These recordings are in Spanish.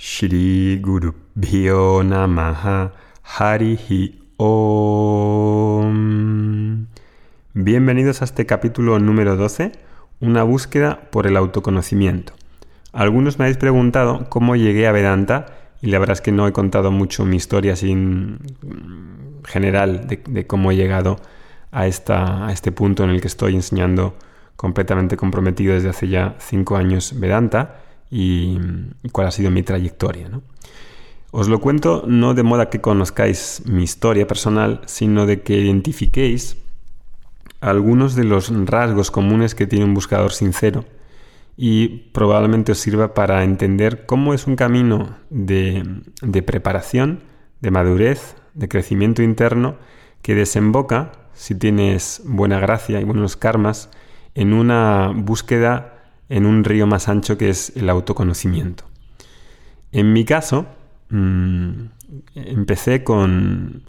Shri Guru Bhyo Namaha Harihi Om. Bienvenidos a este capítulo número 12, una búsqueda por el autoconocimiento. Algunos me habéis preguntado cómo llegué a Vedanta y la verdad es que no he contado mucho mi historia sin general de, cómo he llegado a, esta, a este punto en el que estoy enseñando completamente comprometido desde hace ya cinco años Vedanta y, cuál ha sido mi trayectoria. Os lo cuento no de modo que conozcáis mi historia personal, sino de que identifiquéis algunos de los rasgos comunes que tiene un buscador sincero y probablemente os sirva para entender cómo es un camino de, de preparación, de madurez, de crecimiento interno que desemboca, si tienes buena gracia y buenos karmas, en una búsqueda en un río más ancho que es el autoconocimiento. En mi caso, mm, empecé con,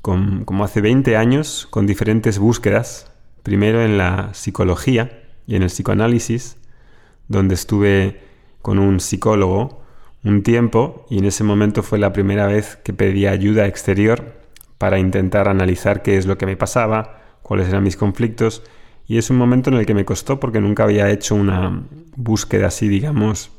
como hace 20 años, con diferentes búsquedas, primero en la psicología y en el psicoanálisis, donde estuve con un psicólogo un tiempo y en ese momento fue la primera vez que pedía ayuda exterior para intentar analizar qué es lo que me pasaba, cuáles eran mis conflictos y es un momento en el que me costó porque nunca había hecho una búsqueda así, digamos,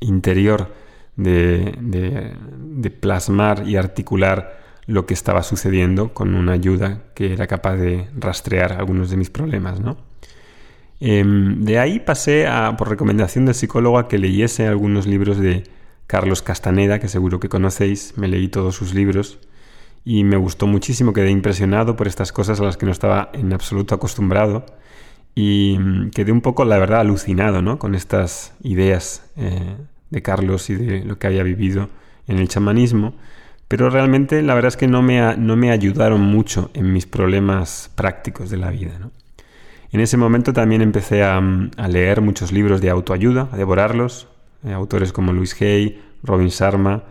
interior de, de, plasmar y articular lo que estaba sucediendo con una ayuda que era capaz de rastrear algunos de mis problemas, ¿no? Em, de ahí pasé a, por recomendación del psicólogo a que leyese algunos libros de Carlos Castaneda, que seguro que conocéis, me leí todos sus libros y me gustó muchísimo, quedé impresionado por estas cosas a las que no estaba en absoluto acostumbrado y mm, quedé un poco, la verdad, alucinado ¿no? con estas ideas eh, de Carlos y de lo que había vivido en el chamanismo, pero realmente la verdad es que no me, no me ayudaron mucho en mis problemas prácticos de la vida. ¿no? En ese momento también empecé a, mm, leer muchos libros de autoayuda, a devorarlos, eh, autores como Luis Hay, Robin Sharma,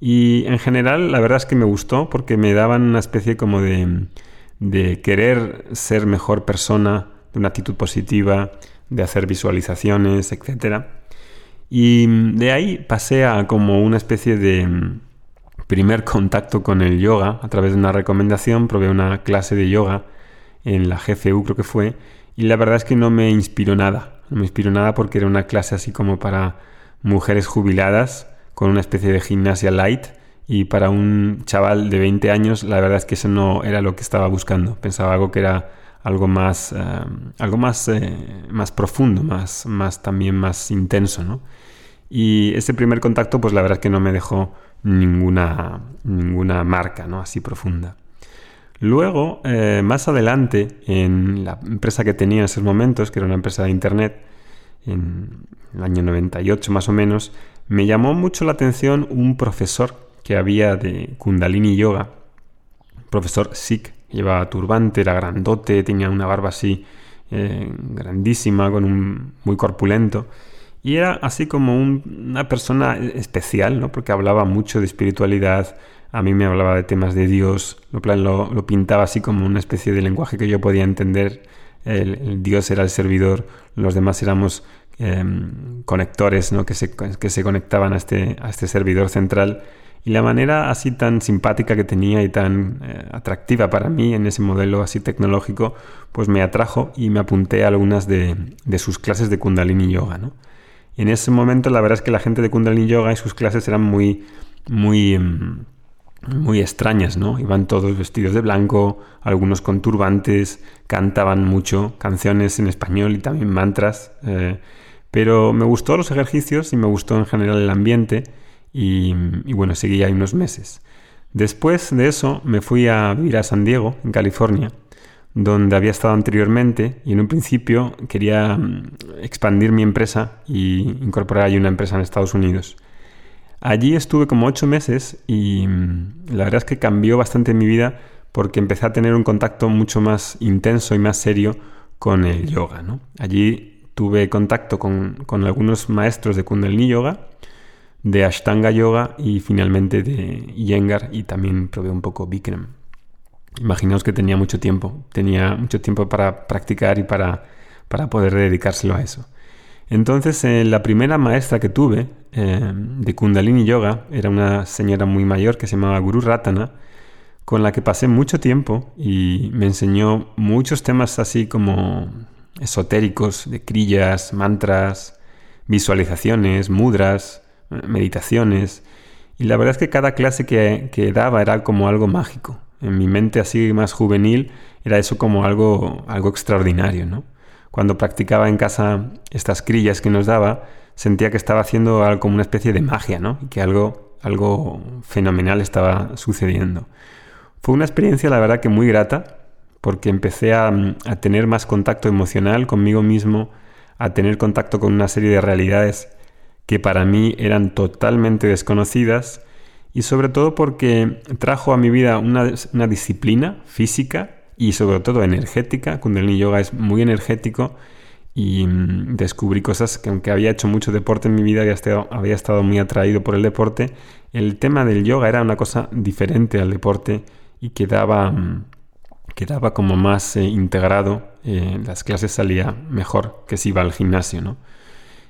y en general la verdad es que me gustó porque me daban una especie como de, querer ser mejor persona, de una actitud positiva, de hacer visualizaciones, etc. Y de ahí pasé a como una especie de primer contacto con el yoga a través de una recomendación, probé una clase de yoga en la GFU creo que fue, y la verdad es que no me inspiró nada, no me inspiró nada porque era una clase así como para mujeres jubiladas con una especie de gimnasia light y para un chaval de 20 años la verdad es que eso no era lo que estaba buscando. Pensaba algo que era algo más, eh, algo más, eh, más profundo, más, más también más intenso, ¿no? Y ese primer contacto pues la verdad es que no me dejó ninguna, ninguna marca, ¿no? Así profunda. Luego, eh, más adelante, en la empresa que tenía en esos momentos, que era una empresa de internet, en el año 98 más o menos, me llamó mucho la atención un profesor que había de Kundalini Yoga, profesor Sikh, llevaba turbante, era grandote, tenía una barba así eh, grandísima, con un muy corpulento. Y era así como una persona especial, ¿no? Porque hablaba mucho de espiritualidad, a mí me hablaba de temas de Dios, lo, pintaba así como una especie de lenguaje que yo podía entender. el, Dios era el servidor, los demás éramos Em, conectores ¿no? que, se, que se conectaban a este, a este servidor central y la manera así tan simpática que tenía y tan eh, atractiva para mí en ese modelo así tecnológico, pues me atrajo y me apunté a algunas de, de sus clases de Kundalini Yoga. ¿no? Y en ese momento la verdad es que la gente de Kundalini Yoga y sus clases eran muy, muy, em, muy extrañas, ¿no? Iban todos vestidos de blanco, algunos con turbantes, cantaban mucho, canciones en español y también mantras. Eh, pero me gustó los ejercicios y me gustó en general el ambiente y, bueno, seguí ahí unos meses. Después de eso me fui a vivir a San Diego, en California, donde había estado anteriormente y en un principio quería mm, expandir mi empresa y incorporar ahí una empresa en Estados Unidos. Allí estuve como ocho meses y mm, la verdad es que cambió bastante mi vida porque empecé a tener un contacto mucho más intenso y más serio con el yoga. Allí tuve contacto con, algunos maestros de Kundalini Yoga, de Ashtanga Yoga y finalmente de Iyengar y también probé un poco Bikram. Imaginaos que tenía mucho tiempo, tenía mucho tiempo para practicar y para, para poder dedicárselo a eso. Entonces, eh, la primera maestra que tuve eh, de Kundalini Yoga era una señora muy mayor que se llamaba Guru Ratana, con la que pasé mucho tiempo y me enseñó muchos temas así como esotéricos, de crillas, mantras, visualizaciones, mudras, meditaciones. Y la verdad es que cada clase que, que daba era como algo mágico. En mi mente así más juvenil era eso como algo, algo extraordinario, ¿no? Cuando practicaba en casa estas crillas que nos daba, sentía que estaba haciendo algo como una especie de magia, ¿no? Que algo, algo fenomenal estaba sucediendo. Fue una experiencia, la verdad, que muy grata, porque empecé a, tener más contacto emocional conmigo mismo, a tener contacto con una serie de realidades que para mí eran totalmente desconocidas y sobre todo porque trajo a mi vida una disciplina física y sobre todo energética. Kundalini Yoga es muy energético y mm, descubrí cosas que aunque había hecho mucho deporte en mi vida, había estado, había estado muy atraído por el deporte, el tema del yoga era una cosa diferente al deporte y quedaba, mm, quedaba como más eh, integrado. Eh, las clases salía mejor que si iba al gimnasio, ¿no?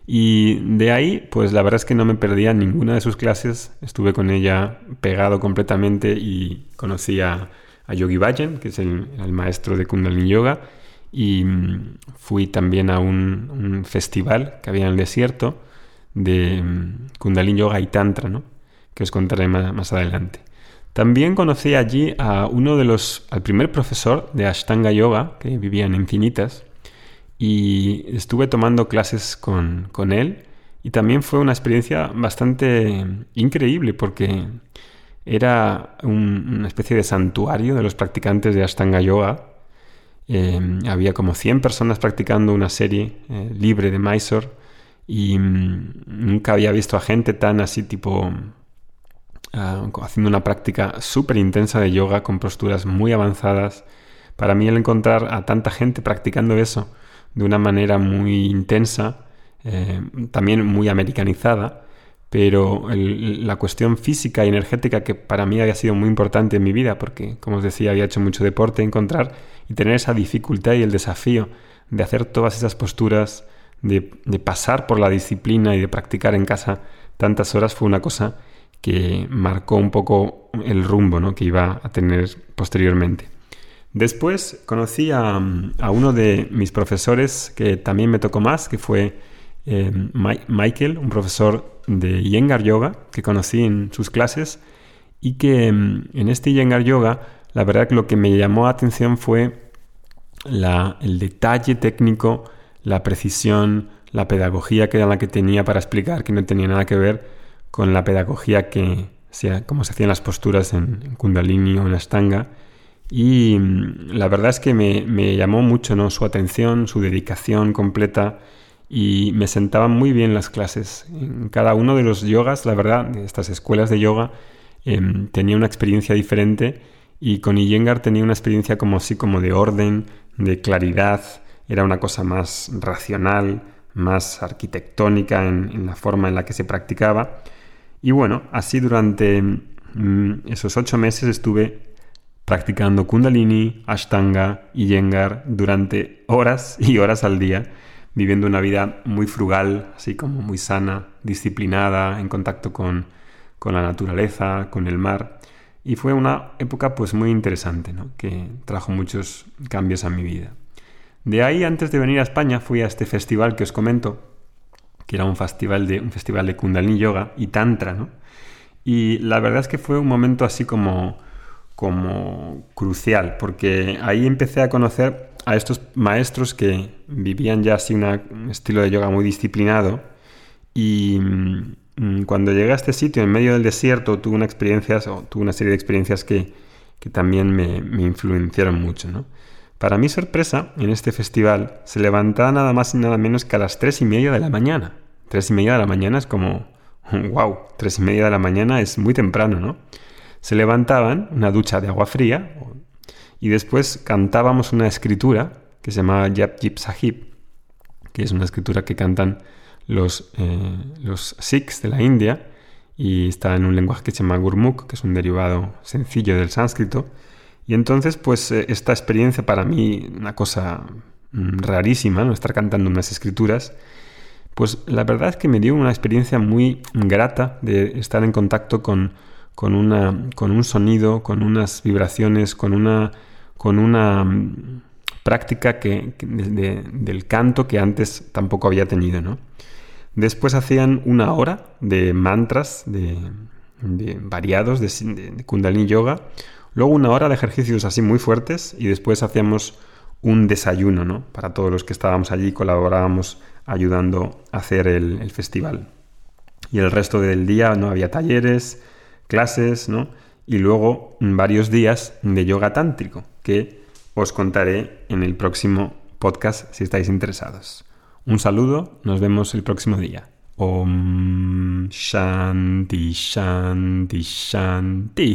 Y de ahí, pues la verdad es que no me perdía ninguna de sus clases. Estuve con ella pegado completamente y conocí a, Yogi Bhajan, que es el, maestro de Kundalini Yoga. Y mm, fui también a un, festival que había en el desierto de mm, Kundalini Yoga y Tantra, ¿no? que os contaré más, adelante. También conocí allí a uno de los, al primer profesor de Ashtanga Yoga, que vivía en Infinitas, y estuve tomando clases con, él y también fue una experiencia bastante increíble porque era una especie de santuario de los practicantes de Ashtanga Yoga. Eh, había como 100 personas practicando una serie eh, libre de Mysore y mm, nunca había visto a gente tan así tipo ah, haciendo una práctica súper intensa de yoga con posturas muy avanzadas. Para mí el encontrar a tanta gente practicando eso de una manera muy intensa, eh, también muy americanizada, pero la cuestión física y energética que para mí había sido muy importante en mi vida, porque como os decía, había hecho mucho deporte, encontrar y tener esa dificultad y el desafío de hacer todas esas posturas, de, pasar por la disciplina y de practicar en casa tantas horas fue una cosa que marcó un poco el rumbo ¿no? que iba a tener posteriormente. Después conocí a, uno de mis profesores que también me tocó más, que fue eh, Michael, un profesor de Yengar Yoga que conocí en sus clases y que mm, en este Yengar Yoga la verdad que lo que me llamó la atención fue el detalle técnico, la precisión, la pedagogía que era la que tenía para explicar que no tenía nada que ver con la pedagogía que, como se hacían las posturas en, Kundalini o en Ashtanga y mm, la verdad es que me, llamó mucho ¿no? su atención, su dedicación completa y me sentaban muy bien las clases. En cada uno de los yogas, la verdad, estas escuelas de yoga, em, tenía una experiencia diferente y con Iyengar tenía una experiencia como así como de orden, de claridad, era una cosa más racional, más arquitectónica en, la forma en la que se practicaba. Y bueno, así durante mm, esos ocho meses estuve practicando kundalini, ashtanga y yengar durante horas y horas al día, viviendo una vida muy frugal, así como muy sana, disciplinada, en contacto con, la naturaleza, con el mar. Y fue una época pues muy interesante, que trajo muchos cambios a mi vida. De ahí, antes de venir a España, fui a este festival que os comento, que era un festival de, un festival de Kundalini Yoga y Tantra, ¿no? Y la verdad es que fue un momento así como como crucial, porque ahí empecé a conocer a estos maestros que vivían ya así un estilo de yoga muy disciplinado y mm, cuando llegué a este sitio en medio del desierto tuve una experiencia, o tuve una serie de experiencias que, que también me, me, influenciaron mucho. ¿no? Para mi sorpresa, en este festival se levantaba nada más y nada menos que a las tres y media de la mañana. Tres y media de la mañana es como, wow, tres y media de la mañana es muy temprano, ¿no? Se levantaban, una ducha de agua fría, y después cantábamos una escritura que se llama Yap Jip Sahib, que es una escritura que cantan los, eh, los Sikhs de la India, y está en un lenguaje que se llama Gurmukh, que es un derivado sencillo del sánscrito. Y entonces, pues eh, esta experiencia para mí, una cosa mm, rarísima, ¿no? estar cantando unas escrituras, pues la verdad es que me dio una experiencia muy grata de estar en contacto con, con, una, con un sonido, con unas vibraciones, con una, con una mm, práctica que, del canto que antes tampoco había tenido. ¿no? Después hacían una hora de mantras de, variados de, de, Kundalini Yoga, luego una hora de ejercicios así muy fuertes y después hacíamos un desayuno ¿no? para todos los que estábamos allí, colaborábamos ayudando a hacer el, festival. Y el resto del día no había talleres, clases, ¿no? Y luego varios días de yoga tántrico, que os contaré en el próximo podcast si estáis interesados. Un saludo, nos vemos el próximo día. Om Shanti Shanti Shanti.